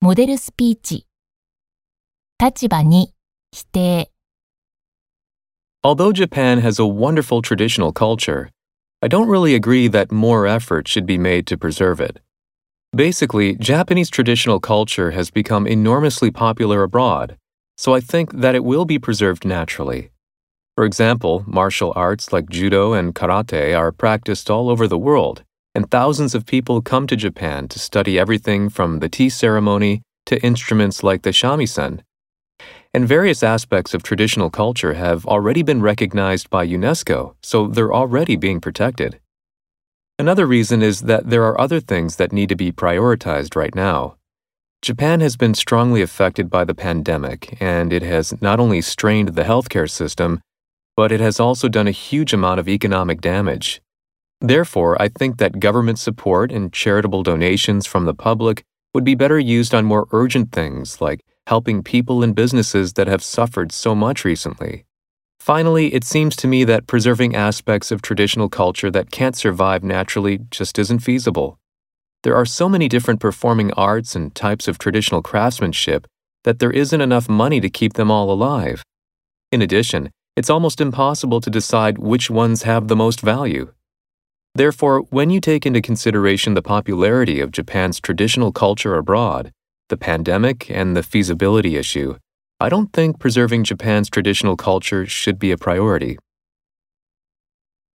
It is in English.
モデルスピーチ立場に否定 Although Japan has a wonderful traditional culture, I don't really agree that more effort should be made to preserve it. Basically, Japanese traditional culture has become enormously popular abroad, so I think that it will be preserved naturally. For example, martial arts like judo and karate are practiced all over the world, and thousands of people come to Japan to study everything from the tea ceremony to instruments like the shamisen. And various aspects of traditional culture have already been recognized by UNESCO, so they're already being protected. Another reason is that there are other things that need to be prioritized right now. Japan has been strongly affected by the pandemic, and it has not only strained the healthcare system, but it has also done a huge amount of economic damage. Therefore, I think that government support and charitable donations from the public would be better used on more urgent things like helping people and businesses that have suffered so much recently. Finally, it seems to me that preserving aspects of traditional culture that can't survive naturally just isn't feasible. There are so many different performing arts and types of traditional craftsmanship that there isn't enough money to keep them all alive. In addition, it's almost impossible to decide which ones have the most value. Therefore, when you take into consideration the popularity of Japan's traditional culture abroad, the pandemic, and the feasibility issue, I don't think preserving Japan's traditional culture should be a priority.